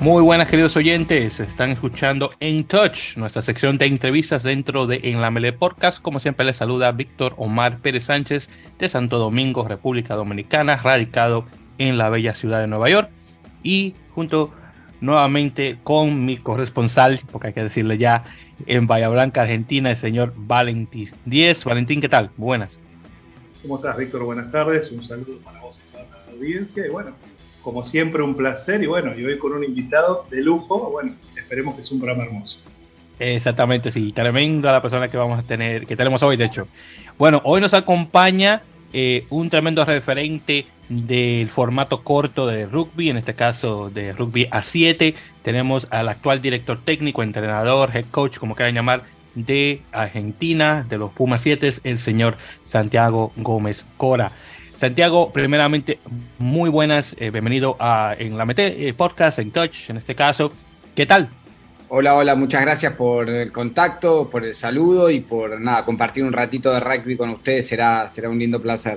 Muy buenas queridos oyentes, están escuchando En Touch, nuestra sección de entrevistas dentro de En la Mele Podcast. Como siempre les saluda Víctor Omar Pérez Sánchez de Santo Domingo, República Dominicana, radicado en la bella ciudad de Nueva York y junto nuevamente con mi corresponsal, porque hay que decirle ya, en Bahía Blanca, Argentina, el señor Valentín Díez. Valentín, ¿qué tal? Buenas. ¿Cómo estás, Víctor? Buenas tardes. Un saludo para vos y toda la audiencia. Y bueno, como siempre, un placer. Y bueno, y hoy con un invitado de lujo. Bueno, esperemos que sea un programa hermoso. Exactamente, sí. Tremenda la persona que vamos a tener, que tenemos hoy, de hecho. Bueno, hoy nos acompaña eh, un tremendo referente del formato corto de rugby, en este caso de rugby a 7. Tenemos al actual director técnico, entrenador, head coach, como quieran llamar, de Argentina, de los Pumas 7, el señor Santiago Gómez Cora. Santiago, primeramente, muy buenas, eh, bienvenido a en la Mete eh, Podcast, en Touch, en este caso. ¿Qué tal? Hola, hola, muchas gracias por el contacto, por el saludo y por nada, compartir un ratito de rugby con ustedes será, será un lindo placer.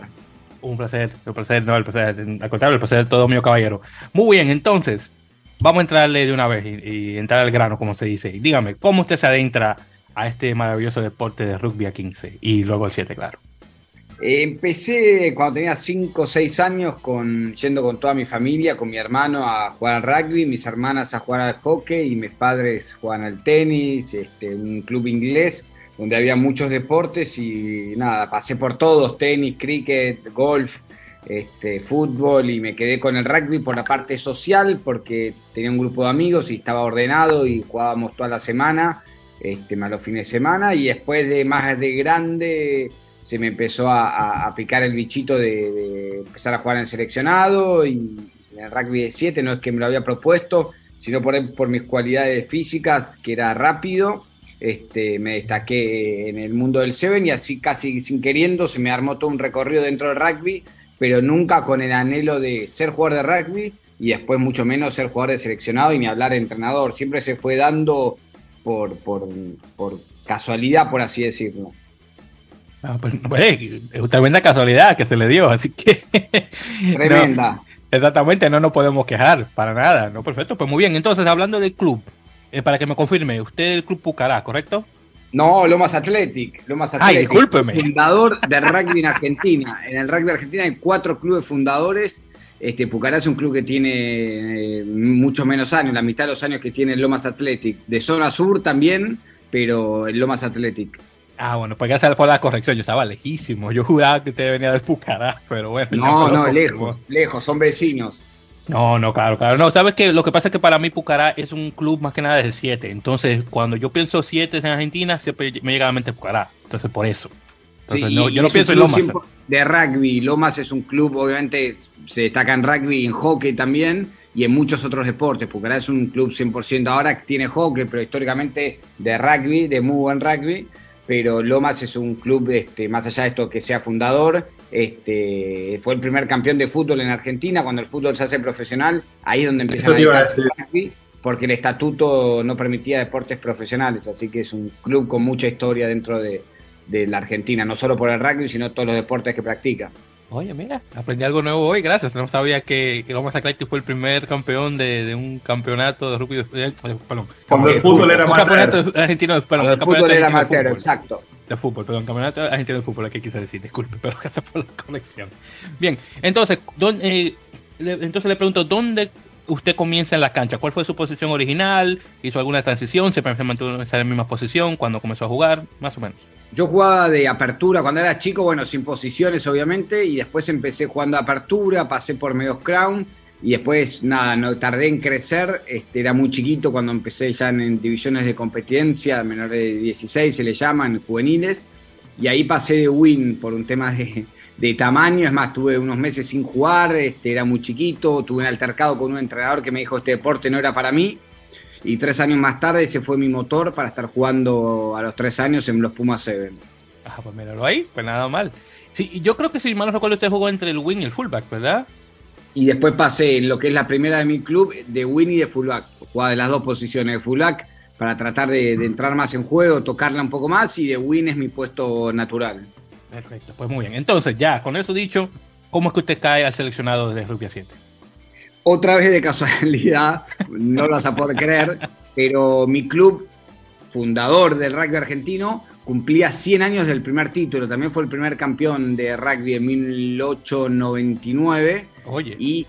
Un placer, un placer, no, el placer, al contrario, el placer todo mío, caballero. Muy bien, entonces, vamos a entrarle de una vez y, y entrar al grano, como se dice. Dígame, ¿cómo usted se adentra a este maravilloso deporte de rugby a 15 y luego al 7, claro. Empecé cuando tenía 5 o 6 años con, yendo con toda mi familia, con mi hermano a jugar al rugby, mis hermanas a jugar al hockey y mis padres juegan al tenis, este, un club inglés donde había muchos deportes y nada, pasé por todos, tenis, cricket, golf, este, fútbol y me quedé con el rugby por la parte social porque tenía un grupo de amigos y estaba ordenado y jugábamos toda la semana este, más los fines de semana y después de más de grande se me empezó a, picar el bichito de, empezar a jugar en seleccionado y en el rugby de 7 no es que me lo había propuesto, sino por, por mis cualidades físicas, que era rápido, este, me destaqué en el mundo del 7 y así casi sin queriendo se me armó todo un recorrido dentro del rugby, pero nunca con el anhelo de ser jugador de rugby y después mucho menos ser jugador de seleccionado y ni hablar de entrenador. Siempre se fue dando por, por, por casualidad, por así decirlo. Ah, pues, pues, es tremenda casualidad que se le dio, así que. Tremenda. exactamente, no nos podemos quejar para nada. No, perfecto, pues muy bien. Entonces, hablando del club, eh, para que me confirme, usted es el club Pucará, ¿correcto? No, Lomas Athletic. Lomas Athletic. Ay, discúlpeme. Fundador del rugby en Argentina. En el rugby argentino hay cuatro clubes fundadores este, Pucará es un club que tiene eh, mucho menos años, la mitad de los años que tiene Lomas Athletic. De zona sur también, pero el Lomas Athletic. Ah, bueno, pues gracias por la corrección. Yo estaba lejísimo. Yo juraba que usted venía del Pucará, pero bueno. No, no, lejos, lejos, son vecinos. No, no, claro, claro. No, sabes que lo que pasa es que para mí Pucará es un club más que nada de 7. Entonces, cuando yo pienso 7 en Argentina, siempre me llega a la mente Pucará. Entonces, por eso. Entonces, sí, no, yo no pienso en Lomas. De rugby. Lomas es un club, obviamente, se destaca en rugby en hockey también y en muchos otros deportes, ahora es un club 100% ahora que tiene hockey, pero históricamente de rugby, de muy buen rugby, pero Lomas es un club, este, más allá de esto que sea fundador, este, fue el primer campeón de fútbol en Argentina, cuando el fútbol se hace profesional, ahí es donde empieza a, rugby, porque el estatuto no permitía deportes profesionales, así que es un club con mucha historia dentro de, de la Argentina, no solo por el rugby, sino todos los deportes que practica. Oye, mira, aprendí algo nuevo hoy, gracias. No sabía que, que Lomas Athletic fue el primer campeón de, de un campeonato de rugby. Eh, perdón. Cuando el fútbol era más campeonato argentino, perdón, el fútbol era más exacto. De fútbol, perdón, campeonato argentino de fútbol, ¿qué quise decir? Disculpe, pero gracias por la conexión. Bien, entonces, eh, le, entonces le pregunto, ¿dónde usted comienza en la cancha? ¿Cuál fue su posición original? ¿Hizo alguna transición? ¿Se mantuvo en esa misma posición cuando comenzó a jugar? Más o menos. Yo jugaba de apertura cuando era chico, bueno, sin posiciones obviamente, y después empecé jugando apertura, pasé por medios crown, y después nada, no tardé en crecer, este, era muy chiquito cuando empecé ya en, divisiones de competencia, menor de 16 se le llaman, juveniles, y ahí pasé de win por un tema de, de tamaño, es más, tuve unos meses sin jugar, este, era muy chiquito, tuve un altercado con un entrenador que me dijo este deporte no era para mí, y tres años más tarde ese fue mi motor para estar jugando a los tres años en los Pumas 7. Ah, pues míralo ahí, pues nada mal. Sí, yo creo que si mal no recuerdo usted jugó entre el wing y el fullback, ¿verdad? Y después pasé en lo que es la primera de mi club de wing y de fullback. Jugaba de las dos posiciones de fullback para tratar de, de entrar más en juego, tocarla un poco más y de wing es mi puesto natural. Perfecto, pues muy bien. Entonces ya, con eso dicho, ¿cómo es que usted cae al seleccionado de rugby a 7? Otra vez de casualidad, no lo vas a poder creer, pero mi club fundador del rugby argentino cumplía 100 años del primer título. También fue el primer campeón de rugby en 1899. Oye. Y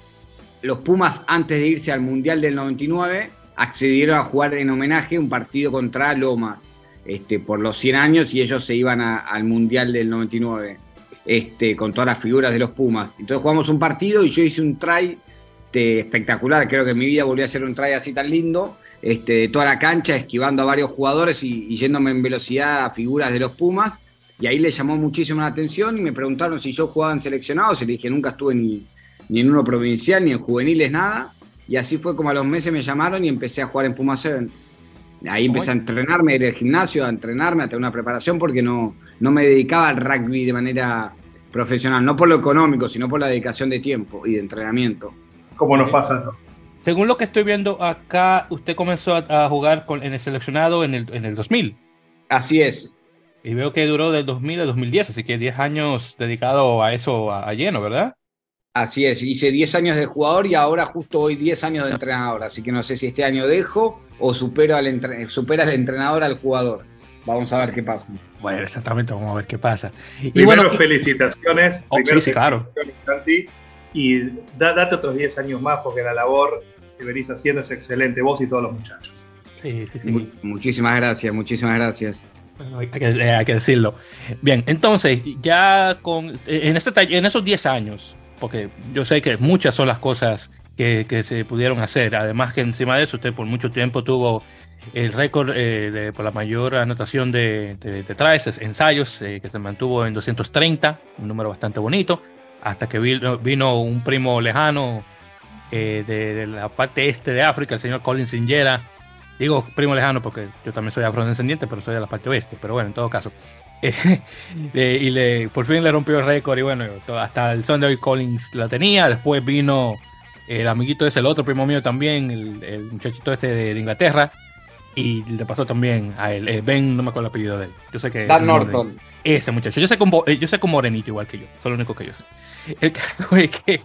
los Pumas, antes de irse al Mundial del 99, accedieron a jugar en homenaje un partido contra Lomas este, por los 100 años y ellos se iban al Mundial del 99 este, con todas las figuras de los Pumas. Entonces jugamos un partido y yo hice un try este, espectacular. Creo que en mi vida volví a hacer un try así tan lindo. Este, de toda la cancha, esquivando a varios jugadores y, yéndome en velocidad a figuras de los Pumas. Y ahí le llamó muchísimo la atención y me preguntaron si yo jugaba en seleccionados. Y le dije, nunca estuve ni, ni en uno provincial, ni en juveniles, nada. Y así fue como a los meses me llamaron y empecé a jugar en Puma 7. Ahí empecé a entrenarme, ir al gimnasio, a entrenarme, a tener una preparación porque no, no me dedicaba al rugby de manera profesional, no por lo económico, sino por la dedicación de tiempo y de entrenamiento. Como nos pasa a todos. Según lo que estoy viendo acá, usted comenzó a, jugar con, en el seleccionado en el, en el 2000. Así es. Y veo que duró del 2000 al 2010, así que 10 años dedicado a eso a, lleno, ¿verdad? Así es, hice 10 años de jugador y ahora justo hoy 10 años de entrenador, así que no sé si este año dejo o supero al supera al entrenador al jugador. Vamos a ver qué pasa. Bueno, exactamente, vamos a ver qué pasa. Y primero, felicitaciones. Oh, sí, claro. Y date otros 10 años más porque la labor que venís haciendo es excelente, vos y todos los muchachos. Sí, sí, sí. muchísimas gracias, muchísimas gracias. hay, que, decirlo. Bien, entonces, ya con en, este, en esos 10 años, porque yo sé que muchas son las cosas que, que, se pudieron hacer, además que encima de eso usted por mucho tiempo tuvo el récord eh, por la mayor anotación de, de, ensayos, eh, que se mantuvo en 230, un número bastante bonito, hasta que vino, vino un primo lejano eh, de, la parte este de África, el señor Colin Singera. Digo primo lejano porque yo también soy afrodescendiente, pero soy de la parte oeste. Pero bueno, en todo caso. y le, por fin le rompió el récord y bueno, hasta el son de hoy Collins la tenía. Después vino el amiguito ese, el otro primo mío también, el, muchachito este de, Inglaterra. Y le pasó también a él, eh, Ben, no me acuerdo el apellido de él. Yo sé que. Dan Norton. Ese muchacho. Yo sé con, eh, yo sé con morenito igual que yo. Eso es lo único que yo sé. El caso es que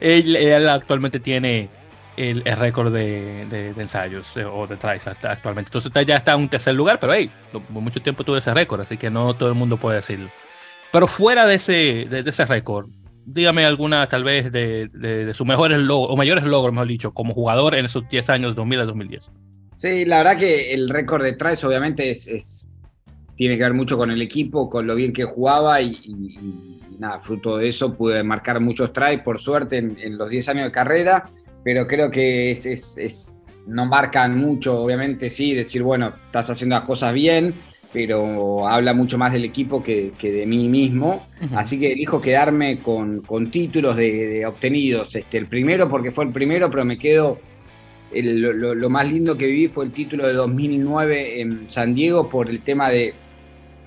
él, actualmente tiene el, récord de, ensayos eh, o de tries actualmente. Entonces ya está en un tercer lugar, pero hey, mucho tiempo tuvo ese récord, así que no todo el mundo puede decirlo. Pero fuera de ese, de, ese récord, dígame alguna tal vez de, sus mejores logros, o mayores logros, mejor dicho, como jugador en esos 10 años, de 2000 a 2010. Sí, la verdad que el récord de tries obviamente es, tiene que ver mucho con el equipo, con lo bien que jugaba y nada, fruto de eso pude marcar muchos tries, por suerte, en, los 10 años de carrera, pero creo que es, no marcan mucho, obviamente sí, decir, bueno, estás haciendo las cosas bien, pero habla mucho más del equipo que, de mí mismo. Así que elijo quedarme con, títulos de, obtenidos. Este, el primero porque fue el primero, pero me quedo... lo, más lindo que viví fue el título de 2009 en San Diego por el tema de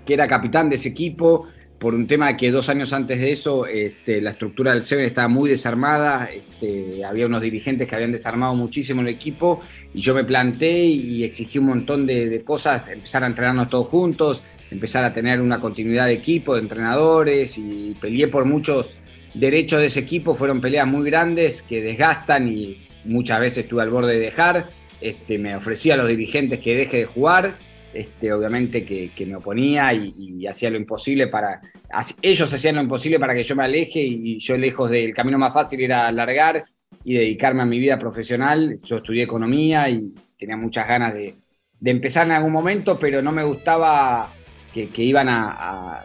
que era capitán de ese equipo, por un tema de que dos años antes de eso este, la estructura del Seven estaba muy desarmada, este, había unos dirigentes que habían desarmado muchísimo el equipo y yo me planté y exigí un montón de, cosas, empezar a entrenarnos todos juntos, empezar a tener una continuidad de equipo, de entrenadores y peleé por muchos derechos de ese equipo, fueron peleas muy grandes que desgastan y muchas veces estuve al borde de dejar, este, me ofrecía a los dirigentes que deje de jugar este, obviamente que, me oponía y, hacía lo imposible para, ellos hacían lo imposible para que yo me aleje y, yo lejos del camino más fácil era alargar y dedicarme a mi vida profesional. Yo estudié economía y tenía muchas ganas de, empezar en algún momento, pero no me gustaba que, iban a,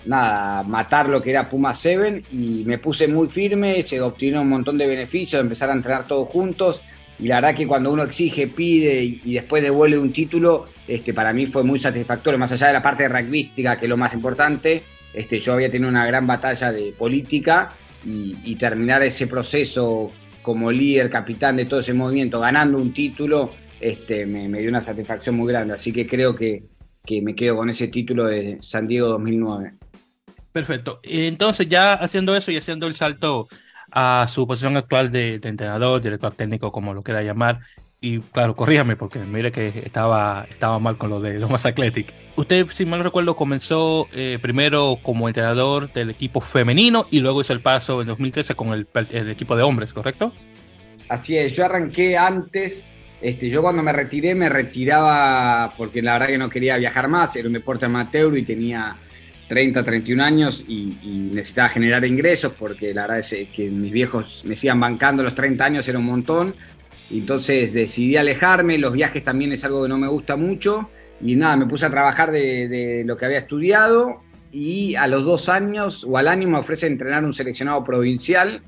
matar lo que era Puma 7 y me puse muy firme, se obtuvieron un montón de beneficios, empezar a entrenar todos juntos y la verdad que cuando uno exige, pide y, después devuelve un título, este, para mí fue muy satisfactorio, más allá de la parte rugbyística, que es lo más importante, este, yo había tenido una gran batalla de política y, terminar ese proceso como líder, capitán de todo ese movimiento, ganando un título, este, me, dio una satisfacción muy grande. Así que creo que, que me quedo con ese título de San Diego 2009. Perfecto. Entonces ya haciendo eso y haciendo el salto a su posición actual de, entrenador, director técnico, como lo quiera llamar. Y claro, corríjame porque mire que estaba, estaba mal con lo de los más Athletic. Usted, si mal recuerdo, comenzó eh, primero como entrenador del equipo femenino y luego hizo el paso en 2013 con el, equipo de hombres, ¿correcto? Así es, yo arranqué antes, este, yo cuando me retiré me retiraba porque la verdad que no quería viajar más, era un deporte amateur y tenía 30, 31 años y, necesitaba generar ingresos porque la verdad es que mis viejos me sigan bancando los 30 años era un montón. Entonces decidí alejarme, los viajes también es algo que no me gusta mucho y nada, me puse a trabajar de, de lo que había estudiado y a los dos años o al año me ofrece entrenar un seleccionado provincial,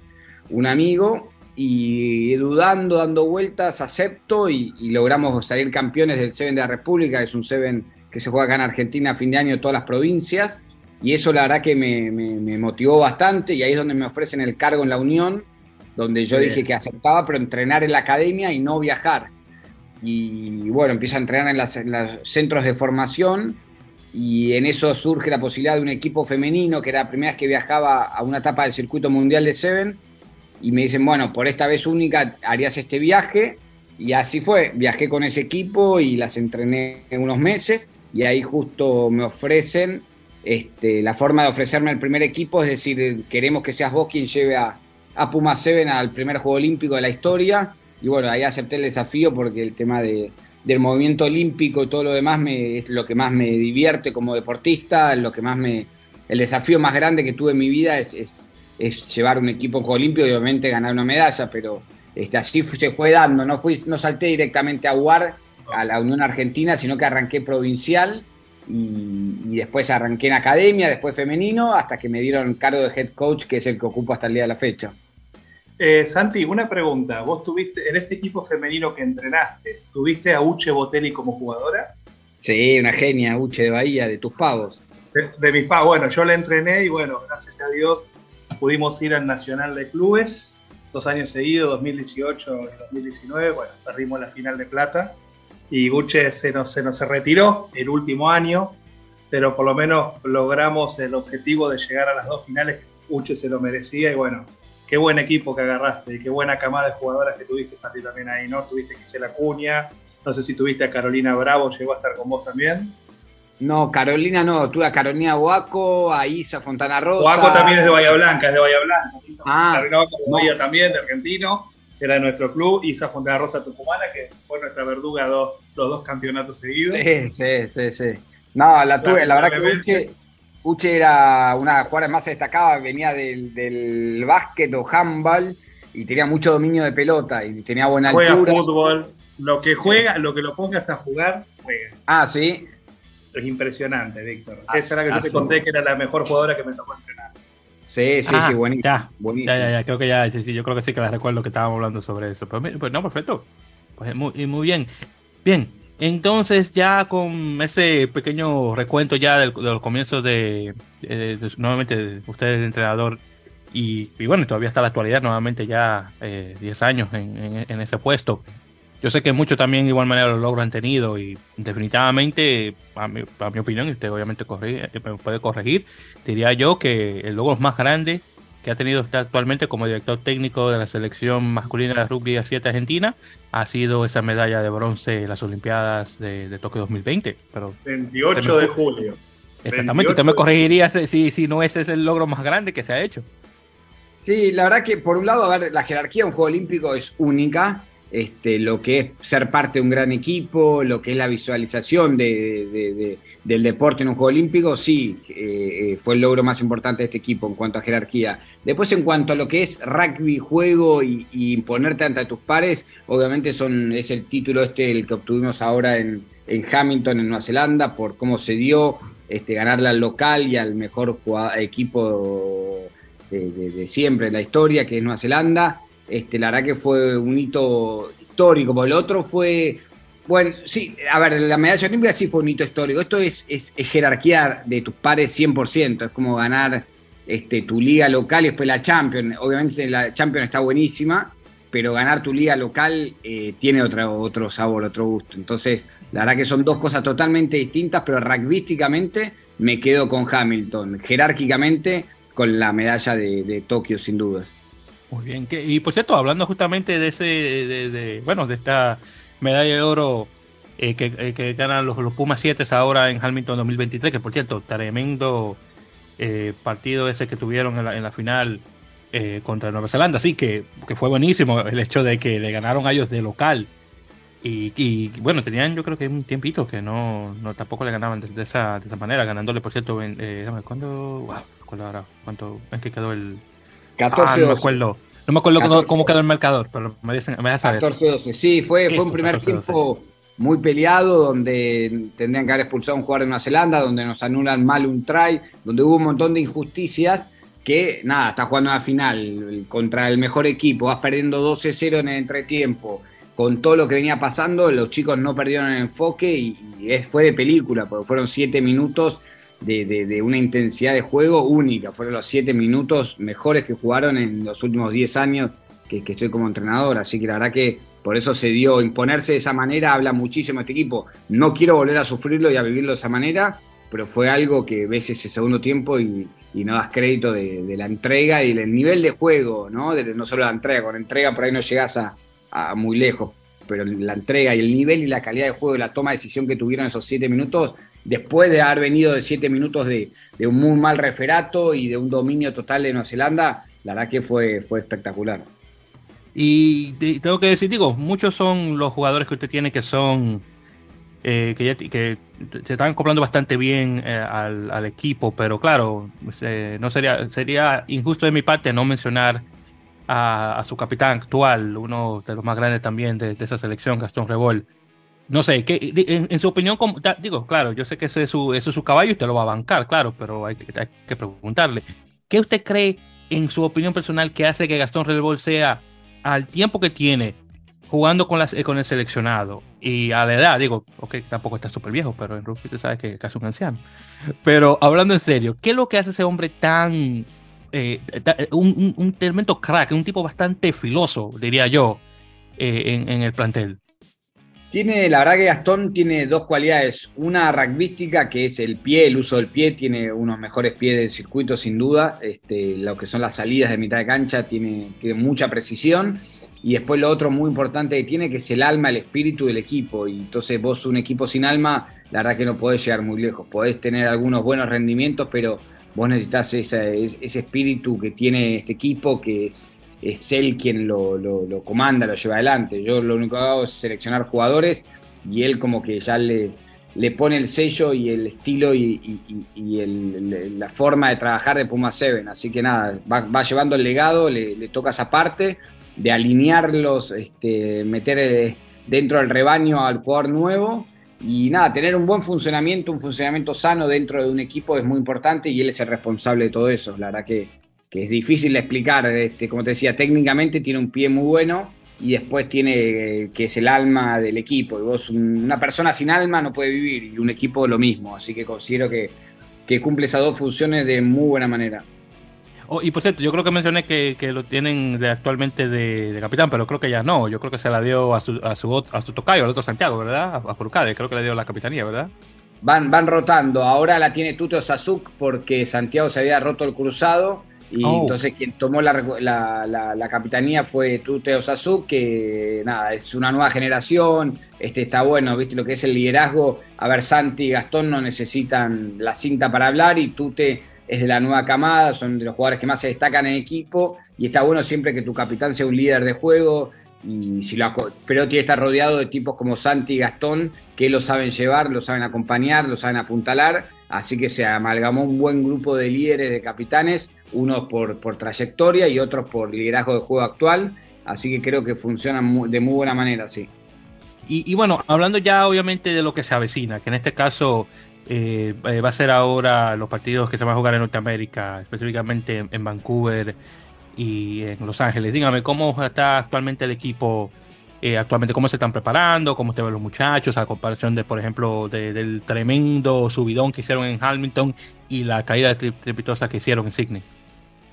un amigo, y dudando, dando vueltas, acepto y, y logramos salir campeones del Seven de la República, que es un Seven que se juega acá en Argentina a fin de año en todas las provincias y eso la verdad que me, me, me, motivó bastante y ahí es donde me ofrecen el cargo en la Unión, donde yo Bien. dije que aceptaba, pero entrenar en la academia y no viajar. Y bueno, empiezo a entrenar en, las, en los centros de formación y en eso surge la posibilidad de un equipo femenino, que era la primera vez que viajaba a una etapa del circuito mundial de Seven, y me dicen, bueno, por esta vez única harías este viaje, y así fue, viajé con ese equipo y las entrené en unos meses, y ahí justo me ofrecen este, la forma de ofrecerme el primer equipo, es decir, queremos que seas vos quien lleve a, a Puma Seven al primer Juego Olímpico de la historia. Y bueno, ahí acepté el desafío porque el tema de, del movimiento olímpico y todo lo demás es lo que más me divierte como deportista, lo que más me. El desafío más grande que tuve en mi vida es, es llevar un equipo Olímpico y obviamente ganar una medalla, pero este, así se fue dando. No, fui, no salté directamente a UAR, a la Unión Argentina, sino que arranqué provincial y, y, después arranqué en academia, después femenino, hasta que me dieron cargo de head coach, que es el que ocupo hasta el día de la fecha. Eh, Santi, una pregunta. ¿Vos tuviste, en ese equipo femenino que entrenaste, tuviste a Uche Botelli como jugadora? Sí, una genia, Uche de Bahía, de tus pavos. De, de mis pavos. Bueno, yo la entrené y bueno, gracias a Dios pudimos ir al Nacional de Clubes dos años seguidos, 2018 y 2019. Bueno, perdimos la final de plata y Uche se nos, se nos retiró el último año, pero por lo menos logramos el objetivo de llegar a las dos finales que Uche se lo merecía y bueno, qué buen equipo que agarraste, qué buena camada de jugadoras que tuviste Santi también ahí, ¿no? Tuviste Gisela Cuña, no sé si tuviste a Carolina Bravo, llegó a estar con vos también. No, Carolina no, tuve a Carolina Boaco, a Isa Fontana Rosa. Boaco también es de Bahía Blanca, es de Bahía Blanca. Isa ah, de Bahía no. también, de argentino, era de nuestro club. Isa Fontana Rosa Tucumana, que fue nuestra verduga dos, los dos campeonatos seguidos. Sí, sí, sí, sí. No, la tuve, la verdad que Uche, Uche era una jugadora más destacada, venía del, del básquet o handball y tenía mucho dominio de pelota y tenía buena juega altura. Juega fútbol, lo que juega, sí. lo que lo pongas a jugar, juega. Ah, sí. Es impresionante, Víctor. Ah, Esa era la que ah, yo te conté que era la mejor jugadora que me tocó entrenar. Sí, sí, ah, sí, buenísimo. Ya, buenísimo. ya, ya, ya, creo que ya, sí, sí, yo creo que sí que la recuerdo que estábamos hablando sobre eso. Pero, pues no, perfecto. Pues muy, muy bien. Bien, entonces ya con ese pequeño recuento ya de, de los comienzos de, de, de nuevamente de ustedes de entrenador y, y, bueno, todavía está la actualidad, nuevamente ya 10 eh, años en, en, en, ese puesto. Yo sé que muchos también de igual manera los logros han tenido y definitivamente, a mi, a mi opinión, y usted obviamente corrige, me puede corregir, diría yo que el logro más grande que ha tenido usted actualmente como director técnico de la selección masculina de rugby a 7 Argentina ha sido esa medalla de bronce en las Olimpiadas de, de Tokio 2020. Pero 28 de julio. Exactamente, usted me corregiría si, si no ese es el logro más grande que se ha hecho. Sí, la verdad que por un lado, a ver, la jerarquía de un juego olímpico es única. Este, lo que es ser parte de un gran equipo, lo que es la visualización de, de, de, del deporte en un juego olímpico, sí, eh, fue el logro más importante de este equipo en cuanto a jerarquía. Después, en cuanto a lo que es rugby, juego y, y imponerte ante tus pares, obviamente es el título este el que obtuvimos ahora en, en Hamilton, en Nueva Zelanda, por cómo se dio este, ganarle al local y al mejor equipo de, de, siempre en la historia, que es Nueva Zelanda. Este, la verdad que fue un hito histórico, porque el otro fue, bueno, sí, a ver, la medalla olímpica sí fue un hito histórico, esto es, es, es jerarquía de tus pares 100%, es como ganar este, tu liga local y después la Champions, obviamente la Champions está buenísima, pero ganar tu liga local eh, tiene otro, otro sabor, otro gusto, entonces la verdad que son dos cosas totalmente distintas, pero rugbyísticamente me quedo con Hamilton, jerárquicamente con la medalla de, de Tokio sin dudas. Muy bien, y por cierto, hablando justamente de ese, de, bueno, de esta medalla de oro eh, que, eh, que, ganan los, los, Pumas 7 ahora en Hamilton 2023, que por cierto, tremendo eh, partido ese que tuvieron en la, en la final eh, contra Nueva Zelanda. Así que, que, fue buenísimo el hecho de que le ganaron a ellos de local. Y, bueno, tenían yo creo que un tiempito que no, no tampoco le ganaban de, esa, de esa manera, ganándole, por cierto, eh, ¿cuándo? ahora, ¿cuánto es que quedó el... 14 ah, no me acuerdo. No me acuerdo cómo, quedó el marcador, pero me, dicen, me 14-12, sí, fue, fue un primer tiempo muy peleado, donde tendrían que haber expulsado a un jugador de Nueva Zelanda, donde nos anulan mal un try, donde hubo un montón de injusticias que, nada, está jugando a la final contra el mejor equipo, vas perdiendo 12-0 en el entretiempo, con todo lo que venía pasando, los chicos no perdieron el enfoque y, fue de película, porque fueron 7 minutos de, una intensidad de juego única, fueron los 7 minutos mejores que jugaron en los últimos 10 años que, estoy como entrenador, así que la verdad que por eso se dio, imponerse de esa manera habla muchísimo este equipo. No quiero volver a sufrirlo y a vivirlo de esa manera, pero fue algo que ves ese segundo tiempo y, no das crédito de, la entrega y del nivel de juego, ¿no? no solo la entrega, con entrega por ahí no llegas a, muy lejos, pero la entrega y el nivel y la calidad de juego y la toma de decisión que tuvieron esos siete minutos, después de haber venido de siete minutos de, un muy mal referato y de un dominio total de Nueva Zelanda, la verdad que fue, fue espectacular. Y tengo que decir, digo, muchos son los jugadores que usted tiene que son eh, que, que se están acoplando bastante bien eh, al, equipo, pero claro, eh, no sería, sería injusto de mi parte no mencionar a, su capitán actual, uno de los más grandes también de, esa selección, Gastón Rebol. No sé, ¿qué, en, su opinión, digo, claro, yo sé que ese es, su, caballo y usted lo va a bancar, claro, pero hay, que preguntarle, ¿qué usted cree en su opinión personal que hace que Gastón Rebol sea al tiempo que tiene jugando con, las, con el seleccionado y a la edad, digo, ok, tampoco está súper viejo, pero en rugby tú sabes que es casi un anciano. Pero hablando en serio, ¿qué es lo que hace ese hombre tan. Eh, un, un, tremendo crack, un tipo bastante filoso, diría yo, eh, en, el plantel? Tiene, la verdad que Gastón tiene dos cualidades. Una rugbyística, que es el pie, el uso del pie, tiene unos mejores pies del circuito, sin duda. Este, lo que son las salidas de mitad de cancha, tiene, mucha precisión y después lo otro muy importante que tiene, que es el alma, el espíritu del equipo. Y entonces vos un equipo sin alma, la verdad que no podés llegar muy lejos. Podés tener algunos buenos rendimientos, pero vos necesitas ese, ese espíritu que tiene este equipo, que es, es él quien lo, lo, comanda, lo lleva adelante. Yo lo único que hago es seleccionar jugadores y él como que ya le, le pone el sello y el estilo y, la forma de trabajar de Puma 7. Así que nada, va, llevando el legado, le, le toca esa parte de alinearlos, este, meter eh, dentro del rebaño al jugador nuevo. Y nada, tener un buen funcionamiento, un funcionamiento sano dentro de un equipo es muy importante y él es el responsable de todo eso. La verdad que, es difícil de explicar. Este, como te decía, técnicamente tiene un pie muy bueno y después tiene eh, que es el alma del equipo. Y vos, una persona sin alma no puede vivir y un equipo lo mismo. Así que considero que, que cumple esas dos funciones de muy buena manera. Oh, y por cierto, yo creo que mencioné que, lo tienen de, actualmente de, capitán, pero creo que ya no. Yo creo que se la dio a su, a su, a su tocayo, al otro Santiago, ¿verdad? A, Furcade, creo que le dio la capitanía, ¿verdad? Van, van rotando. Ahora la tiene Tuto Sasuk porque Santiago se había roto el cruzado. Y oh. entonces quien tomó la, la, capitanía fue Tuto Sasuk, que nada, es una nueva generación. Este está bueno, viste lo que es el liderazgo. A ver, Santi y Gastón no necesitan la cinta para hablar y Tute es de la nueva camada, son de los jugadores que más se destacan en equipo y está bueno siempre que tu capitán sea un líder de juego y si lo, pero tiene que estar rodeado de tipos como Santi y Gastón que lo saben llevar, lo saben acompañar, lo saben apuntalar, así que se amalgamó un buen grupo de líderes, de capitanes, unos por, por trayectoria y otros por liderazgo de juego actual, así que creo que funcionan de muy buena manera, sí. Y, bueno, hablando ya obviamente de lo que se avecina, que en este caso eh, eh, va a ser ahora los partidos que se van a jugar en Norteamérica, específicamente en, Vancouver y en Los Ángeles. Dígame, ¿cómo está actualmente el equipo? Eh, actualmente, ¿cómo se están preparando? ¿Cómo te ven los muchachos? A comparación de, por ejemplo, del tremendo subidón que hicieron en Hamilton y la caída trepitosa que hicieron en Sydney.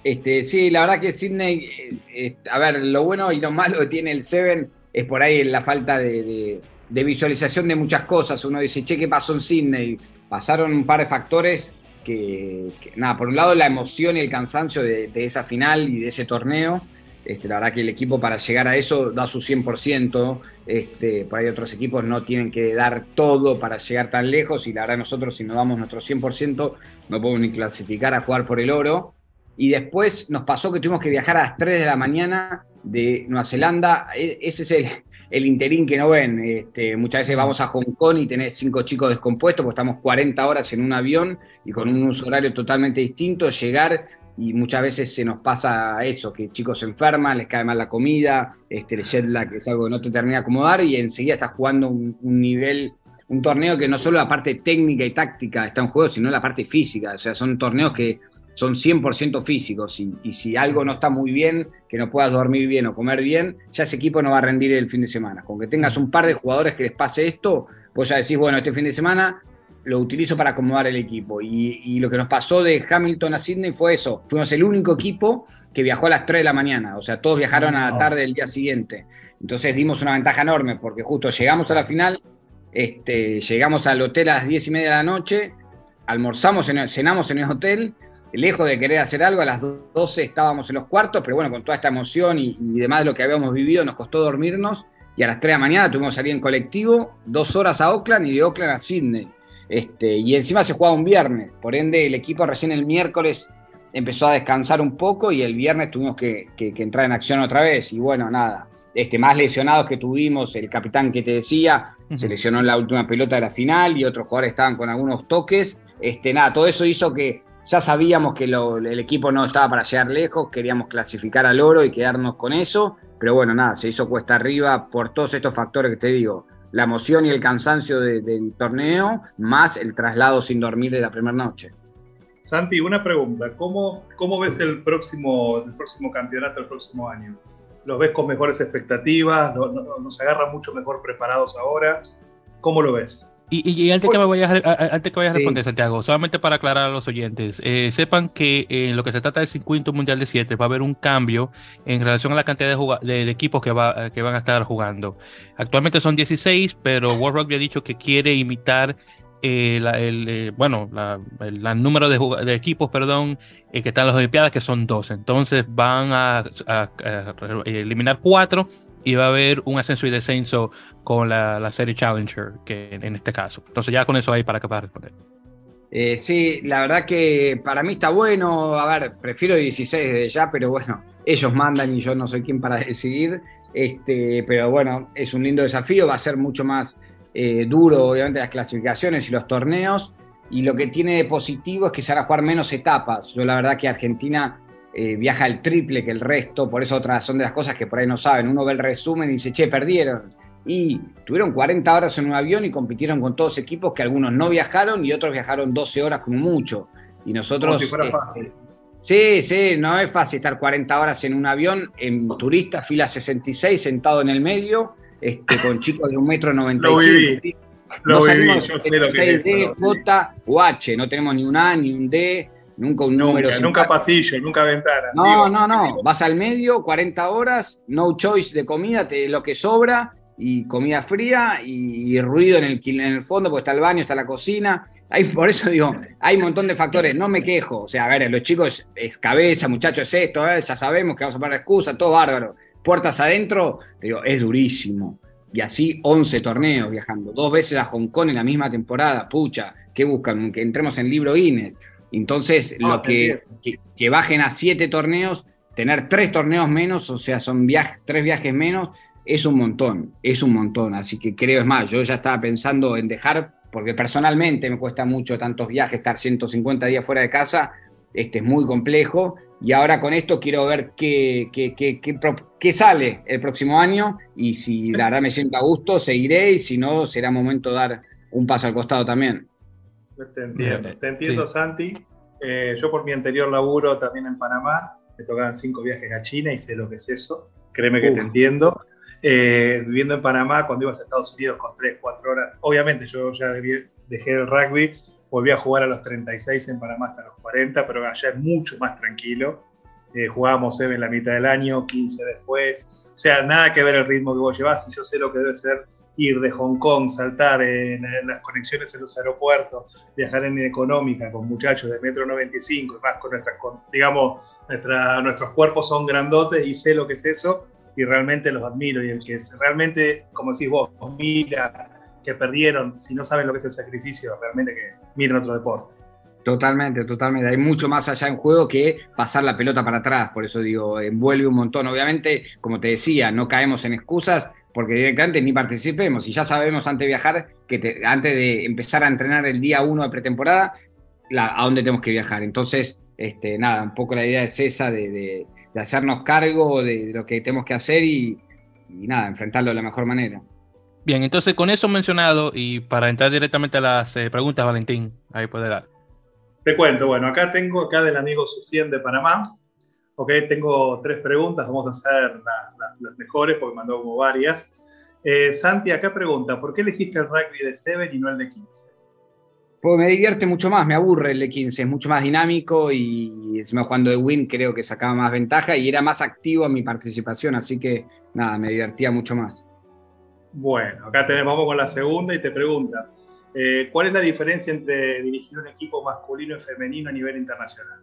Este, sí, la verdad que Sydney, a ver, lo bueno y lo malo que tiene el Seven es por ahí la falta de, de visualización de muchas cosas. Uno dice, che, ¿qué pasó en Sydney? pasaron un par de factores que, nada, por un lado la emoción y el cansancio de, esa final y de ese torneo. Este, la verdad que el equipo para llegar a eso da su 100%, este, por ahí otros equipos no tienen que dar todo para llegar tan lejos y la verdad nosotros si no damos nuestro 100% no podemos ni clasificar a jugar por el oro. y después nos pasó que tuvimos que viajar a las 3 de la mañana de Nueva Zelanda. E, ese es el, interín que no ven. Este, muchas veces vamos a Hong Kong y tenés cinco chicos descompuestos, porque estamos 40 horas en un avión y con un uso horario totalmente distinto, llegar y muchas veces se nos pasa eso, que chicos se enferman, les cae mal la comida, este, el jet lag es algo que no te termina de acomodar y enseguida estás jugando un, nivel, un torneo que no solo la parte técnica y táctica está en juego, sino la parte física. O sea, son torneos que son 100% físicos y, si algo no está muy bien, que no puedas dormir bien o comer bien, ya ese equipo no va a rendir el fin de semana. Con que tengas un par de jugadores que les pase esto, pues ya decís, bueno, este fin de semana lo utilizo para acomodar el equipo. Y, lo que nos pasó de Hamilton a Sydney fue eso. Fuimos el único equipo que viajó a las 3 de la mañana. O sea, todos viajaron a la tarde del día siguiente. Entonces dimos una ventaja enorme porque justo llegamos a la final, este, llegamos al hotel a las 10 y media de la noche, almorzamos, en cenamos en el hotel lejos de querer hacer algo, a las 12 estábamos en los cuartos, pero bueno, con toda esta emoción y, demás de lo que habíamos vivido, nos costó dormirnos y a las 3 de la mañana tuvimos que salir en colectivo, dos horas a Oakland y de Oakland a Sydney. Este, y encima se jugaba un viernes, por ende el equipo recién el miércoles empezó a descansar un poco y el viernes tuvimos que, entrar en acción otra vez. Y bueno, nada, este, más lesionados que tuvimos, el capitán que te decía, se lesionó en la última pelota de la final y otros jugadores estaban con algunos toques. Este, nada, todo eso hizo que ya sabíamos que el equipo no estaba para llegar lejos, queríamos clasificar al oro y quedarnos con eso, pero bueno, nada, se hizo cuesta arriba por todos estos factores que te digo, la emoción y el cansancio del torneo, más el traslado sin dormir de la primera noche. Santi, una pregunta, ¿cómo, cómo ves el próximo, el próximo campeonato el próximo año? ¿Los ves con mejores expectativas? ¿Nos agarran mucho mejor preparados ahora? ¿Cómo lo ves? Y, antes, que me vayas antes que vayas a responder, Santiago, solamente para aclarar a los oyentes, eh, sepan que en lo que se trata del circuito mundial de 7 va a haber un cambio en relación a la cantidad de, de, equipos que, va, que van a estar jugando. Actualmente son 16, pero World Rugby ha dicho que quiere imitar eh, el, eh, bueno, la, el, número de, de, equipos, perdón, que están en las Olimpiadas, que son 12. Entonces van a, a eliminar cuatro y va a haber un ascenso y descenso con la, serie Challenger, que en, este caso. Entonces ya con eso ahí para que puedas responder. Eh, sí, la verdad que para mí está bueno, a ver, prefiero 16 desde ya, pero bueno, ellos mandan y yo no soy quien para decidir, este, pero bueno, es un lindo desafío, va a ser mucho más eh, duro, obviamente, las clasificaciones y los torneos, y lo que tiene de positivo es que se van a jugar menos etapas. Yo la verdad que Argentina eh, viaja el triple que el resto, por eso otras son de las cosas que por ahí no saben. Uno ve el resumen y dice, che, perdieron. Y tuvieron 40 horas en un avión y compitieron con todos equipos que algunos no viajaron y otros viajaron 12 horas como mucho. Y nosotros... Como si fuera eh, fácil. Sí, sí, no es fácil estar 40 horas en un avión, en turista, fila 66, sentado en el medio, este, con chicos de un metro 95. Lo no salimos yo sé lo que D, J o H, no tenemos ni un A ni un D, Nunca un número. Nunca, pasillo, nunca ventana. No, no, no. Vas al medio, 40 horas, no choice de comida, te, lo que sobra, y comida fría, y, ruido en el, en el fondo, porque está el baño, está la cocina. Hay, por eso digo, hay un montón de factores, no me quejo. O sea, a ver, los chicos es cabeza, muchachos, es esto, ¿eh? ya sabemos que vamos a poner excusa, todo bárbaro. Puertas adentro, digo, es durísimo. Y así 11 torneos viajando, dos veces a Hong Kong en la misma temporada, pucha, ¿qué buscan? Que entremos en libro Guinness. Entonces, lo que, que, bajen a siete torneos, tener tres torneos menos, o sea, son tres viajes menos, es un montón, es un montón. Así que creo, es más, yo ya estaba pensando en dejar, porque personalmente me cuesta mucho tantos viajes, estar 150 días fuera de casa, este es muy complejo. Y ahora con esto quiero ver qué, qué, qué, qué, sale el próximo año y si la verdad me siento a gusto, seguiré y si no, será momento de dar un paso al costado también. Te entiendo, te entiendo, Santi. Eh, yo por mi anterior laburo también en Panamá, me tocaban cinco viajes a China y sé lo que es eso. Créeme que te entiendo. Eh, viviendo en Panamá, cuando ibas a Estados Unidos con 3, 4 horas, obviamente yo ya dejé el rugby, volví a jugar a los 36 en Panamá hasta los 40, pero allá es mucho más tranquilo. Eh, jugábamos en la mitad del año, 15 después. O sea, nada que ver el ritmo que vos llevas y yo sé lo que debe ser ir de Hong Kong, saltar en, las conexiones en los aeropuertos, viajar en económica con muchachos de metro 95 y más con nuestras, digamos, nuestros cuerpos son grandotes y sé lo que es eso y realmente los admiro. Y el que es, realmente, como decís vos, mira que perdieron, si no saben lo que es el sacrificio, realmente que miren otro deporte. Totalmente, totalmente. Hay mucho más allá en juego que pasar la pelota para atrás. Por eso digo, envuelve un montón. Obviamente, como te decía, no caemos en excusas porque directamente ni participemos. Y ya sabemos antes de viajar, que antes de empezar a entrenar el día uno de pretemporada, a dónde tenemos que viajar. Entonces, este, nada, un poco la idea es esa de, hacernos cargo de lo que tenemos que hacer y, nada, enfrentarlo de la mejor manera. Bien, entonces con eso mencionado y para entrar directamente a las eh, preguntas, Valentín, ahí puede dar. Te cuento, bueno, acá tengo acá del amigo Sufien de Panamá. Ok, tengo tres preguntas, vamos a hacer las, mejores porque mandó como varias. Eh, Santi acá pregunta, ¿por qué elegiste el rugby de 7 y no el de 15? Pues me divierte mucho más, me aburre el de 15, es mucho más dinámico y encima jugando de win creo que sacaba más ventaja y era más activo en mi participación, así que nada, me divertía mucho más. Bueno, acá tenemos, vamos con la segunda y te pregunta, eh, ¿cuál es la diferencia entre dirigir un equipo masculino y femenino a nivel internacional?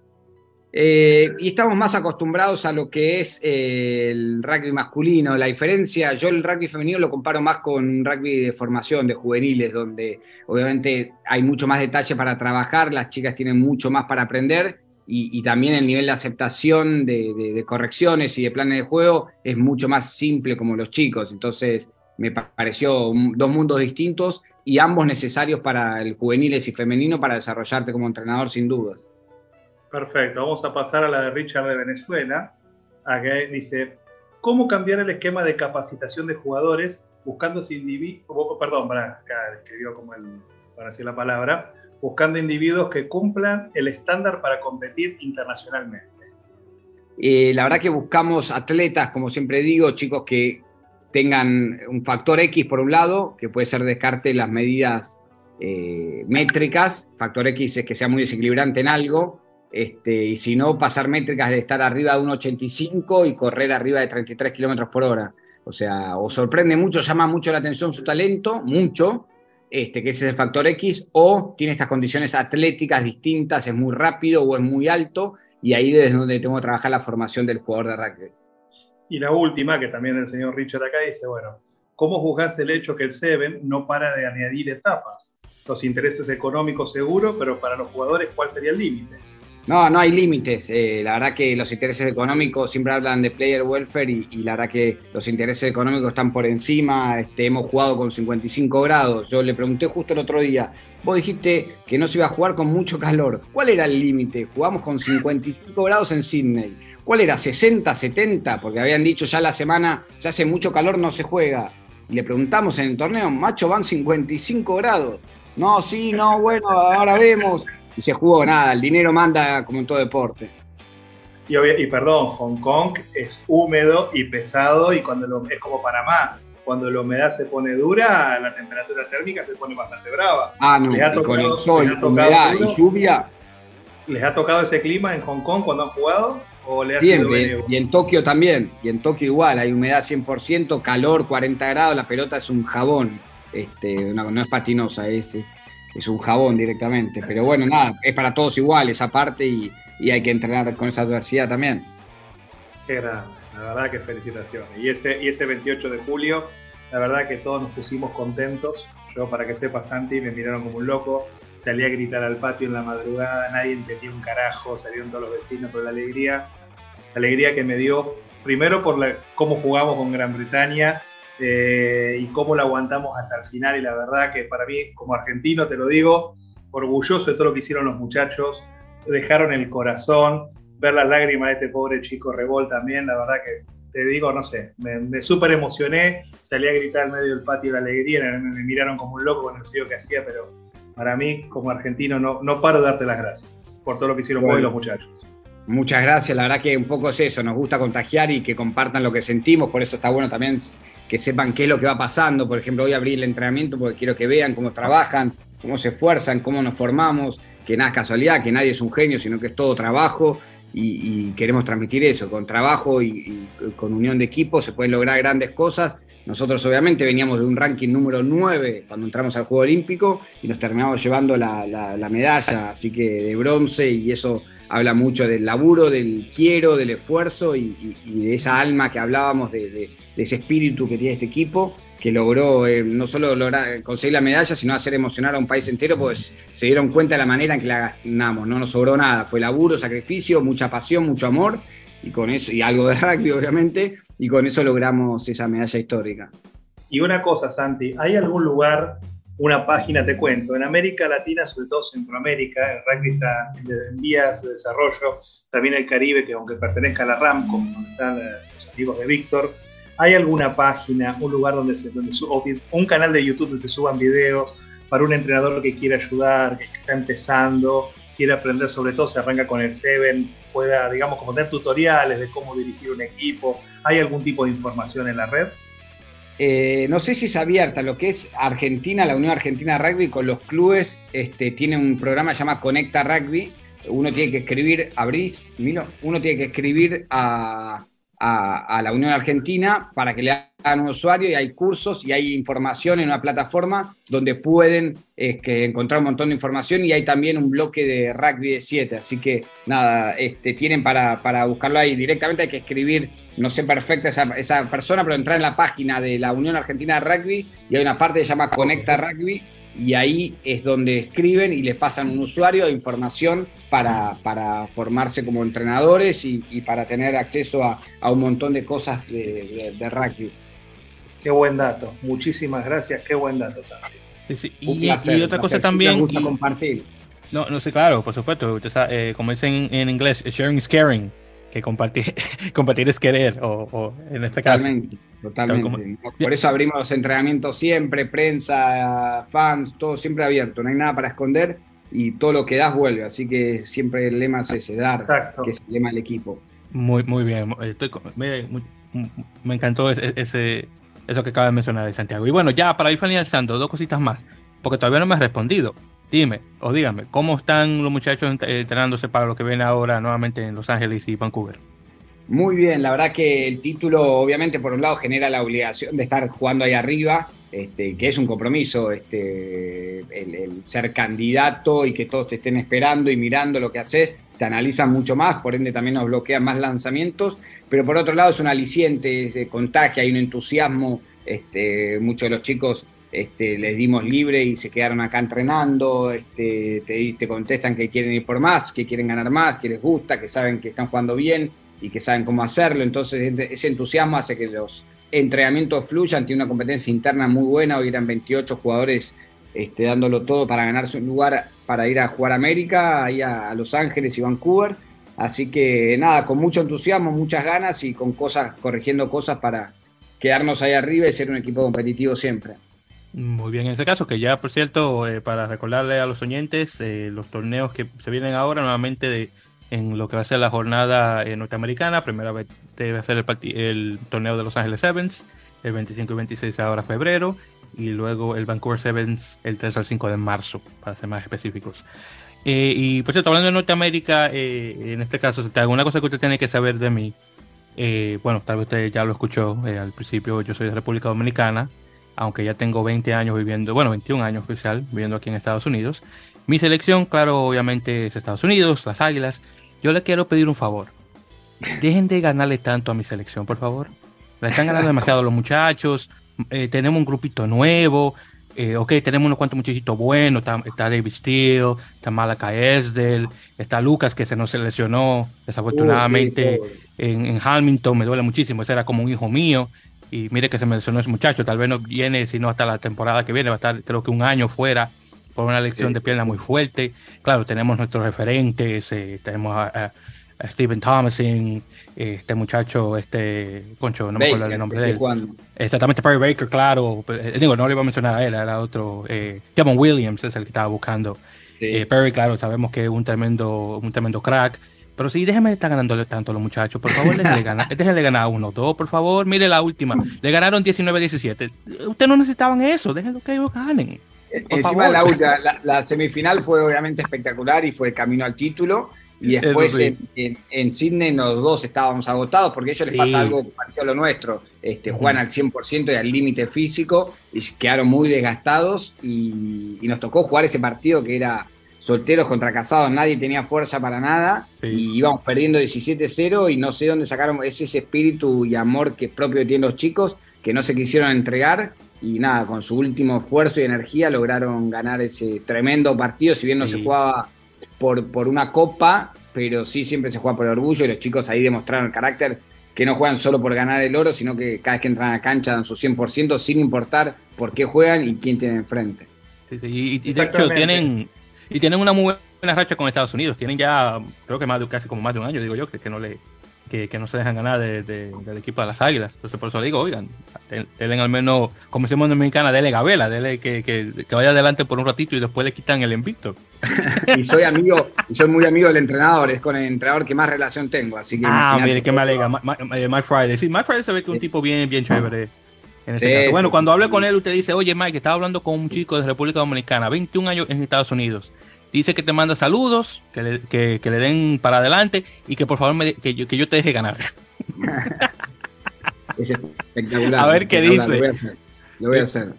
Eh, y estamos más acostumbrados a lo que es eh, el rugby masculino. La diferencia, yo el rugby femenino lo comparo más con un rugby de formación, de juveniles, donde obviamente hay mucho más detalle para trabajar, las chicas tienen mucho más para aprender y, también el nivel de aceptación de, correcciones y de planes de juego es mucho más simple como los chicos. Entonces me pareció dos mundos distintos y ambos necesarios para el juveniles y femenino para desarrollarte como entrenador sin dudas. Perfecto, vamos a pasar a la de Richard de Venezuela. que dice, ¿cómo cambiar el esquema de capacitación de jugadores buscando individuos, perdón, para, acá escribió como el, para decir la palabra, buscando individuos que cumplan el estándar para competir internacionalmente? Eh, la verdad que buscamos atletas, como siempre digo, chicos que tengan un factor X por un lado, que puede ser descarte las medidas eh, métricas, factor X es que sea muy desequilibrante en algo, este, y si no, pasar métricas de estar arriba de 1,85 y correr arriba de 33 kilómetros por hora. O sea, o sorprende mucho, llama mucho la atención su talento, mucho, este, que ese es el factor X, o tiene estas condiciones atléticas distintas, es muy rápido o es muy alto, y ahí es donde tengo que trabajar la formación del jugador de rugby. Y la última, que también el señor Richard acá dice, bueno, ¿cómo juzgás el hecho que el Seven no para de añadir etapas? Los intereses económicos seguro, pero para los jugadores, ¿cuál sería el límite? No, no hay límites. Eh, la verdad que los intereses económicos siempre hablan de player welfare y, la verdad que los intereses económicos están por encima. Este, hemos jugado con 55 grados. Yo le pregunté justo el otro día, vos dijiste que no se iba a jugar con mucho calor. ¿Cuál era el límite? Jugamos con 55 grados en Sydney. ¿Cuál era? ¿60, 70? Porque habían dicho ya la semana, se hace mucho calor, no se juega. Y le preguntamos en el torneo, macho, van 55 grados. No, sí, no, bueno, ahora vemos y se jugó nada, el dinero manda como en todo deporte. Y, y perdón, Hong Kong es húmedo y pesado y cuando lo, es como Panamá, cuando la humedad se pone dura, la temperatura térmica se pone bastante brava. Ah, no, con el sol, humedad y lluvia. ¿Les ha tocado ese clima en Hong Kong cuando han jugado? ¿O le ha Siempre, y en Tokio también, y en Tokio igual, hay humedad 100%, calor 40 grados, la pelota es un jabón, este, no, no es patinosa, es, es, es un jabón directamente. Pero bueno, nada, es para todos igual esa parte y, hay que entrenar con esa adversidad también. Qué grande, la verdad que felicitaciones. Y ese, y ese 28 de julio, la verdad que todos nos pusimos contentos. Yo, para que sepa Santi, me miraron como un loco. Salí a gritar al patio en la madrugada, nadie entendía un carajo, salieron todos los vecinos por la alegría. La alegría que me dio, primero por la, cómo jugamos con Gran Bretaña, eh, y cómo lo aguantamos hasta el final. Y la verdad que para mí, como argentino, te lo digo, orgulloso de todo lo que hicieron los muchachos, dejaron el corazón, ver las lágrimas de este pobre chico Revol también, la verdad que te digo, no sé, me, me súper emocioné, salí a gritar en medio del patio de la alegría, me, miraron como un loco con el frío que hacía, pero para mí, como argentino, no, no paro de darte las gracias por todo lo que hicieron hoy los muchachos. Muchas gracias, la verdad que un poco es eso, nos gusta contagiar y que compartan lo que sentimos, por eso está bueno también que sepan qué es lo que va pasando. Por ejemplo, hoy abrí el entrenamiento porque quiero que vean cómo trabajan, cómo se esfuerzan, cómo nos formamos, que nada es casualidad, que nadie es un genio, sino que es todo trabajo y, queremos transmitir eso. Con trabajo y, con unión de equipo se pueden lograr grandes cosas. Nosotros obviamente veníamos de un ranking número 9 cuando entramos al Juego Olímpico y nos terminamos llevando la medalla, así que de bronce y eso habla mucho del laburo, del quiero, del esfuerzo y, de esa alma que hablábamos, de, ese espíritu que tiene este equipo. que logró eh, no solo lograr, conseguir la medalla, sino hacer emocionar a un país entero, pues se dieron cuenta de la manera en que la ganamos, no nos sobró nada, fue laburo, sacrificio, mucha pasión, mucho amor, y con eso, y algo de rugby obviamente, y con eso logramos esa medalla histórica. Y una cosa, Santi, ¿hay algún lugar, una página, te cuento, en América Latina, sobre todo Centroamérica, el rugby está en vías de desarrollo, también el Caribe, que aunque pertenezca a la RAMCO, donde están eh, los amigos de Víctor, ¿hay alguna página, un lugar donde se, donde o un canal de YouTube donde se suban videos para un entrenador que quiera ayudar, que está empezando, quiere aprender, sobre todo se arranca con el Seven, pueda, digamos, como tener tutoriales de cómo dirigir un equipo? ¿Hay algún tipo de información en la red? Eh, no sé si es abierta, lo que es Argentina, la Unión Argentina Rugby, con los clubes, este, tiene un programa que se llama Conecta Rugby. Uno tiene que escribir, abrís, Milo, uno tiene que escribir a, la Unión Argentina para que le hagan un usuario y hay cursos y hay información en una plataforma donde pueden encontrar un montón de información y hay también un bloque de rugby de 7. Así que nada, este, tienen para, para, buscarlo ahí. Directamente hay que escribir, no sé perfecta esa, esa persona, pero entrar en la página de la Unión Argentina de Rugby y hay una parte que se llama Conecta Rugby y ahí es donde escriben y les pasan un usuario de información para, para formarse como entrenadores y, para tener acceso a, a, un montón de cosas de, de, rugby. Qué buen dato, muchísimas gracias, qué buen dato, Santi. Y, otra cosa también. Gusta compartir. No, no sé, claro, por supuesto. Eh, como dicen en inglés, sharing is caring que compartir, compartir es querer, o, en este caso. Totalmente, Por eso abrimos los entrenamientos siempre, prensa, fans, todo siempre abierto, no hay nada para esconder y todo lo que das vuelve, así que siempre el lema es ese, dar, que es el lema del equipo. Muy, muy bien, me, encantó ese, eso que acaba de mencionar Santiago. Y bueno, ya para ir finalizando, dos cositas más, porque todavía no me has respondido. Dime, o dígame, ¿cómo están los muchachos entrenándose para lo que viene ahora nuevamente en Los Ángeles y Vancouver? Muy bien, la verdad que el título obviamente por un lado genera la obligación de estar jugando ahí arriba, este, que es un compromiso, este, el, ser candidato y que todos te estén esperando y mirando lo que haces, te analizan mucho más, por ende también nos bloquean más lanzamientos, pero por otro lado es un aliciente, se contagia, hay un entusiasmo, este, muchos de los chicos este, les dimos libre y se quedaron acá entrenando, este, te, contestan que quieren ir por más, que quieren ganar más, que les gusta, que saben que están jugando bien y que saben cómo hacerlo. Entonces ese entusiasmo hace que los entrenamientos fluyan, tiene una competencia interna muy buena, hoy eran 28 jugadores este, dándolo todo para ganarse un lugar para ir a jugar a América, ahí a, a Los Ángeles y Vancouver. Así que nada, con mucho entusiasmo, muchas ganas y con cosas, corrigiendo cosas para quedarnos ahí arriba y ser un equipo competitivo siempre. Muy bien, en este caso, que ya por cierto, eh, para recordarle a los oyentes, eh, los torneos que se vienen ahora, nuevamente de, en lo que va a ser la jornada eh, norteamericana, primera vez debe ser el, el, torneo de Los Ángeles Sevens, el 25 y 26 ahora febrero, y luego el Vancouver Sevens el 3 al 5 de marzo, para ser más específicos. y por cierto, hablando de Norteamérica, en este caso, si alguna cosa que usted tiene que saber de mí, bueno, tal vez usted ya lo escuchó al principio, yo soy de República Dominicana, aunque ya tengo 20 años viviendo, bueno, 21 años oficial, viviendo aquí en Estados Unidos. Mi selección, claro, obviamente es Estados Unidos, las Águilas. Yo le quiero pedir un favor. Dejen de ganarle tanto a mi selección, por favor. Le están ganando demasiado los muchachos. Eh, tenemos un grupito nuevo. Eh, ok, tenemos unos cuantos muchachitos buenos. Está, David Steele, está Malaka Esdel, está Lucas que se nos seleccionó desafortunadamente en, en Hamilton. Me duele muchísimo. Ese era como un hijo mío. Y mire que se mencionó ese muchacho, tal vez no viene sino hasta la temporada que viene, va a estar creo que un año fuera por una lección de pierna muy fuerte. Claro, tenemos nuestros referentes, eh, tenemos a, Stephen Thomason, este muchacho, este, Concho, no me acuerdo el nombre de él. Exactamente, Perry Baker, claro. Eh, digo, no le iba a mencionar a él, era otro. Eh, Kevin Williams es el que estaba buscando. Eh, Perry, claro, sabemos que es un tremendo, un tremendo crack. Pero sí, déjeme estar ganándole tanto a los muchachos. Por favor, déjenle ganar, déjenle ganar uno, dos, por favor. Mire la última. Le ganaron 19-17. Ustedes no necesitaban eso. Déjenlo que ellos ganen. Encima la, la, semifinal fue obviamente espectacular y fue camino al título. Y después en, en, Sydney los dos estábamos agotados porque a ellos les pasa algo parecido a lo nuestro. Este, Juegan al 100% y al límite físico y quedaron muy desgastados y, y, nos tocó jugar ese partido que era solteros contra casados, nadie tenía fuerza para nada y íbamos perdiendo 17-0 y no sé dónde sacaron ese, ese espíritu y amor que propio tienen los chicos que no se quisieron entregar y nada, con su último esfuerzo y energía lograron ganar ese tremendo partido, si bien no se jugaba por, por una copa, pero sí siempre se juega por orgullo y los chicos ahí demostraron el carácter que no juegan solo por ganar el oro, sino que cada vez que entran a la cancha dan su 100% sin importar por qué juegan y quién tienen enfrente. Sí, sí. Y, de hecho tienen, y tienen una muy buena racha con Estados Unidos. Tienen ya, creo que más de casi como más de un año, digo yo, que, que no le que, no se dejan ganar del equipo de las Águilas. Entonces, por eso digo, oigan, denle al menos, como decimos en Dominicana, dele gabela, dele que, que, vaya adelante por un ratito y después le quitan el invicto. y soy amigo, y soy muy amigo del entrenador, es con el entrenador que más relación tengo, así que... Ah, mire, que me alega, Mike Friday. Sí, Mike Friday se ve que es un tipo bien, bien chévere. En ese caso. Bueno, cuando hable con él, usted dice, oye Mike, estaba hablando con un chico de República Dominicana, 21 años en Estados Unidos dice que te manda saludos, que le, que, le den para adelante y que por favor me, que, yo, que yo te deje ganar. es espectacular. A ver qué dice. Lo voy a hacer.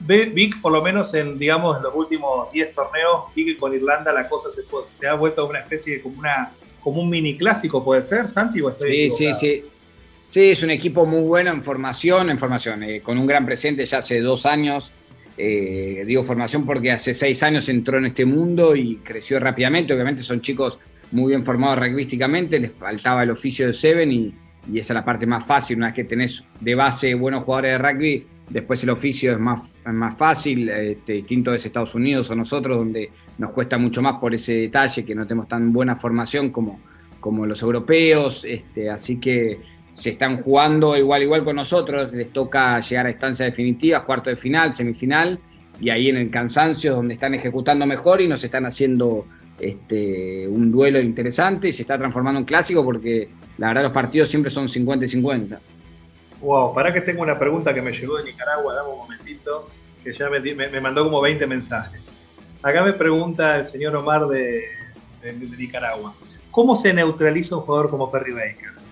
Vi, por lo menos en, digamos, los últimos 10 torneos, vi que con Irlanda la cosa se, se ha vuelto una especie de como, una, como un mini clásico, ¿puede ser, Santi? ¿o estoy sí, sí, sí. Sí, es un equipo muy bueno en formación, en formación, eh, con un gran presente ya hace dos años eh, digo formación porque hace seis años entró en este mundo y creció rápidamente. Obviamente son chicos muy bien formados rugbyísticamente, les faltaba el oficio de Seven y, esa es la parte más fácil. Una vez que tenés de base buenos jugadores de rugby, después el oficio es más, más fácil. Este, distinto es Estados Unidos o nosotros, donde nos cuesta mucho más por ese detalle que no tenemos tan buena formación como, como los europeos. Este, así que se están jugando igual igual con nosotros, les toca llegar a instancias definitivas, cuarto de final, semifinal, y ahí en el cansancio donde están ejecutando mejor y nos están haciendo este, un duelo interesante y se está transformando en clásico porque la verdad los partidos siempre son 50 y 50. Wow, para que tengo una pregunta que me llegó de Nicaragua, dame un momentito, que ya me, mandó como 20 mensajes. Acá me pregunta el señor Omar de Nicaragua, ¿cómo se neutraliza un jugador como Perry Baker?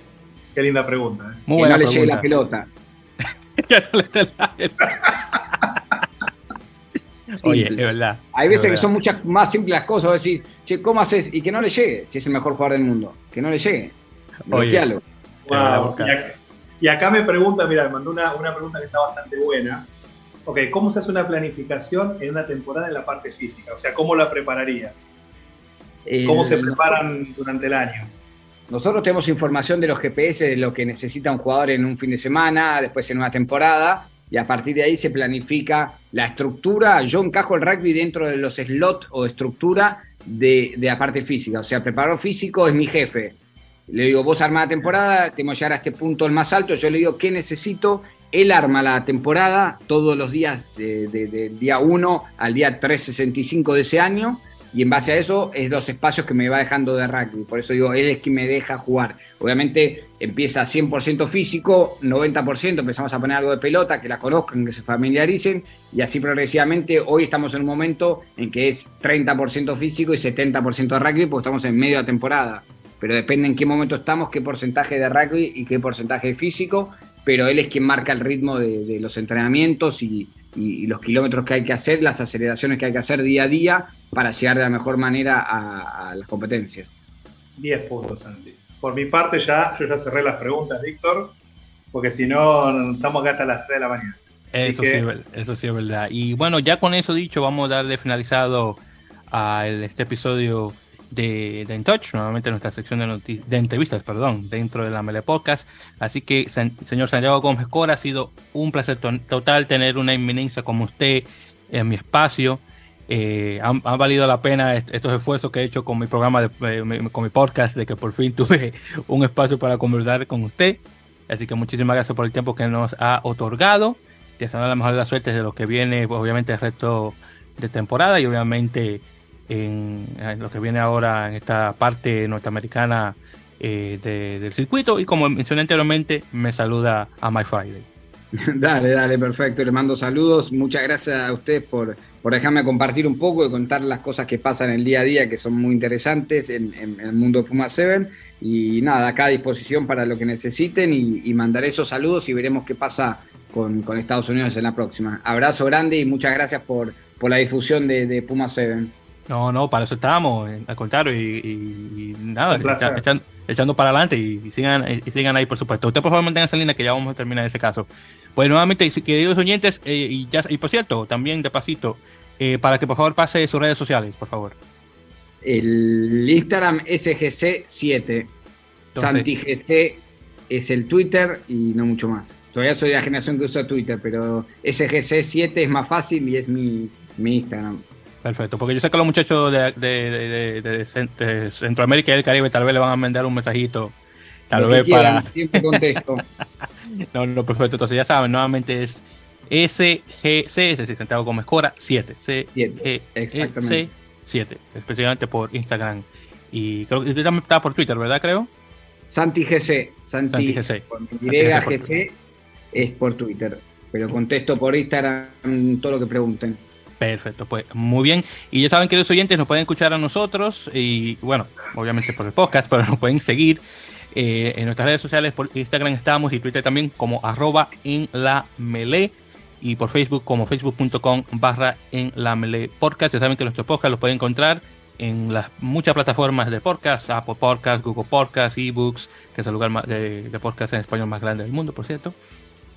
Qué linda pregunta. ¿eh? Muy que no le llegue la pelota. Oye, es verdad. Hay veces que son muchas más simples las cosas. Decir, che, ¿cómo haces? Y que no le llegue, si es el mejor jugador del mundo. Que no le llegue. Bloquealo. Wow. Y, acá, me pregunta, mira, me mandó una, una pregunta que está bastante buena. Ok, ¿cómo se hace una planificación en una temporada en la parte física? O sea, ¿cómo la prepararías? ¿Cómo se preparan durante el año? Nosotros tenemos información de los GPS de lo que necesita un jugador en un fin de semana, después en una temporada, y a partir de ahí se planifica la estructura. Yo encajo el rugby dentro de los slots o estructura de, la parte física. O sea, preparador físico es mi jefe. Le digo, vos arma la temporada, tenemos que llegar a este punto el más alto. Yo le digo, ¿qué necesito? Él arma la temporada todos los días, del día 1 al día 365 de ese año y en base a eso es los espacios que me va dejando de rugby. Por eso digo, él es quien me deja jugar. Obviamente empieza 100% físico, 90% empezamos a poner algo de pelota, que la conozcan, que se familiaricen y así progresivamente. Hoy estamos en un momento en que es 30% físico y 70% de rugby porque estamos en medio de temporada. Pero depende en qué momento estamos, qué porcentaje de rugby y qué porcentaje de físico. Pero él es quien marca el ritmo de, los entrenamientos y, y los kilómetros que hay que hacer, las aceleraciones que hay que hacer día a día para llegar de la mejor manera a, las competencias. 10 puntos, Santi. Por mi parte ya, yo ya cerré las preguntas, Víctor, porque si no, estamos acá hasta las 3 de la mañana. Eso, sí, eso sí es verdad. Y bueno, ya con eso dicho, vamos a darle finalizado a este episodio de, de Touch, nuevamente nuestra sección de, de entrevistas, perdón, dentro de la Mele Podcast. Así que, señor Santiago Gómez Cora, ha sido un placer total tener una inminencia como usted en mi espacio. Eh, han, valido la pena estos esfuerzos que he hecho con mi programa, de, eh, con mi podcast, de que por fin tuve un espacio para conversar con usted. Así que muchísimas gracias por el tiempo que nos ha otorgado. Deseando la mejor de las suertes de lo que viene, obviamente, el resto de temporada y obviamente en, lo que viene ahora en esta parte norteamericana eh, del circuito. Y como mencioné anteriormente, me saluda a My Friday. Dale, dale, perfecto. Le mando saludos. Muchas gracias a ustedes por por dejarme compartir un poco y contar las cosas que pasan en el día a día, que son muy interesantes en, el mundo de Puma 7. Y nada, acá a disposición para lo que necesiten y, mandaré esos saludos y veremos qué pasa con, Estados Unidos en la próxima. Abrazo grande y muchas gracias por, por la difusión de, Puma 7. No, no, para eso estábamos, al contrario, y, y nada, echando para adelante y, sigan, y sigan ahí, por supuesto. Usted por favor manténganse en línea que ya vamos a terminar ese caso. Pues nuevamente, queridos oyentes, eh, y, ya, y por cierto, también de pasito, eh, para que por favor pase sus redes sociales, por favor. El Instagram SGC7. SantiGC es el Twitter y no mucho más. Todavía soy de la generación que usa Twitter, pero SGC7 es más fácil y es mi, mi Instagram. Perfecto, porque yo sé que los muchachos de, de, Centroamérica y el Caribe tal vez le van a mandar un mensajito, tal vez para... Siempre contesto. no, no, perfecto, entonces ya saben, nuevamente es SGC, es decir, Santiago Gómez Cora 7, C 7, exactamente. 7, especialmente por Instagram. Y creo que también está por Twitter, ¿verdad? Creo. Santi GC, Santi, GC. GC es por Twitter, pero contesto por Instagram todo lo que pregunten. Perfecto, pues muy bien. Y ya saben que los oyentes nos pueden escuchar a nosotros y bueno, obviamente por el podcast, pero nos pueden seguir eh, en nuestras redes sociales, por Instagram estamos y Twitter también como arroba en y por Facebook como facebook.com barra en podcast. Ya saben que nuestro podcast los pueden encontrar en las muchas plataformas de podcast, Apple Podcast, Google Podcast, eBooks, que es el lugar de, podcast en español más grande del mundo, por cierto.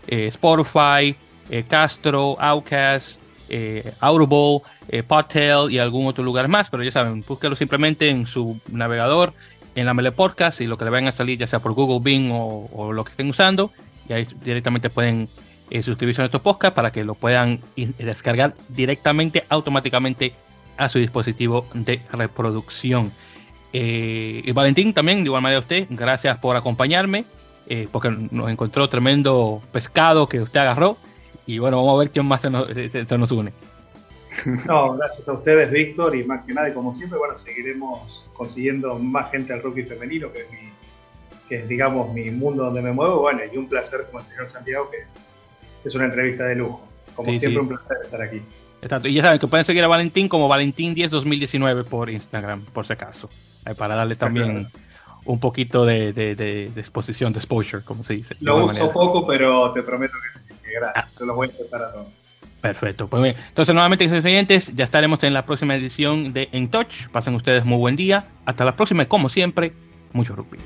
Eh, Spotify, eh, Castro, Outcast, eh, Audible, eh, Podtail y algún otro lugar más, pero ya saben, búsquelo simplemente en su navegador, en la Mele Podcast y lo que le vayan a salir, ya sea por Google, Bing o, lo que estén usando, y ahí directamente pueden eh, suscribirse a nuestro podcast para que lo puedan descargar directamente, automáticamente a su dispositivo de reproducción. y Valentín también, de igual manera usted, gracias por acompañarme, porque nos encontró tremendo pescado que usted agarró y bueno, vamos a ver quién más se nos, une. No, gracias a ustedes, Víctor, y más que nada, como siempre, bueno, seguiremos consiguiendo más gente al rugby femenino, que es, mi, que es, digamos, mi mundo donde me muevo. Bueno, y un placer como el señor Santiago, que es una entrevista de lujo. Como siempre, un placer estar aquí. Exacto. Y ya saben que pueden seguir a Valentín como Valentín10 2019 por Instagram, por si acaso. Para darle también un poquito de, de, exposición, de exposure, como se dice. Lo uso poco, pero te prometo que sí gracias. Te los voy a aceptar a todos. Perfecto. Pues bien. Entonces, nuevamente, oyentes, ya estaremos en la próxima edición de En Touch. Pasen ustedes muy buen día. Hasta la próxima, como siempre, mucho rugby.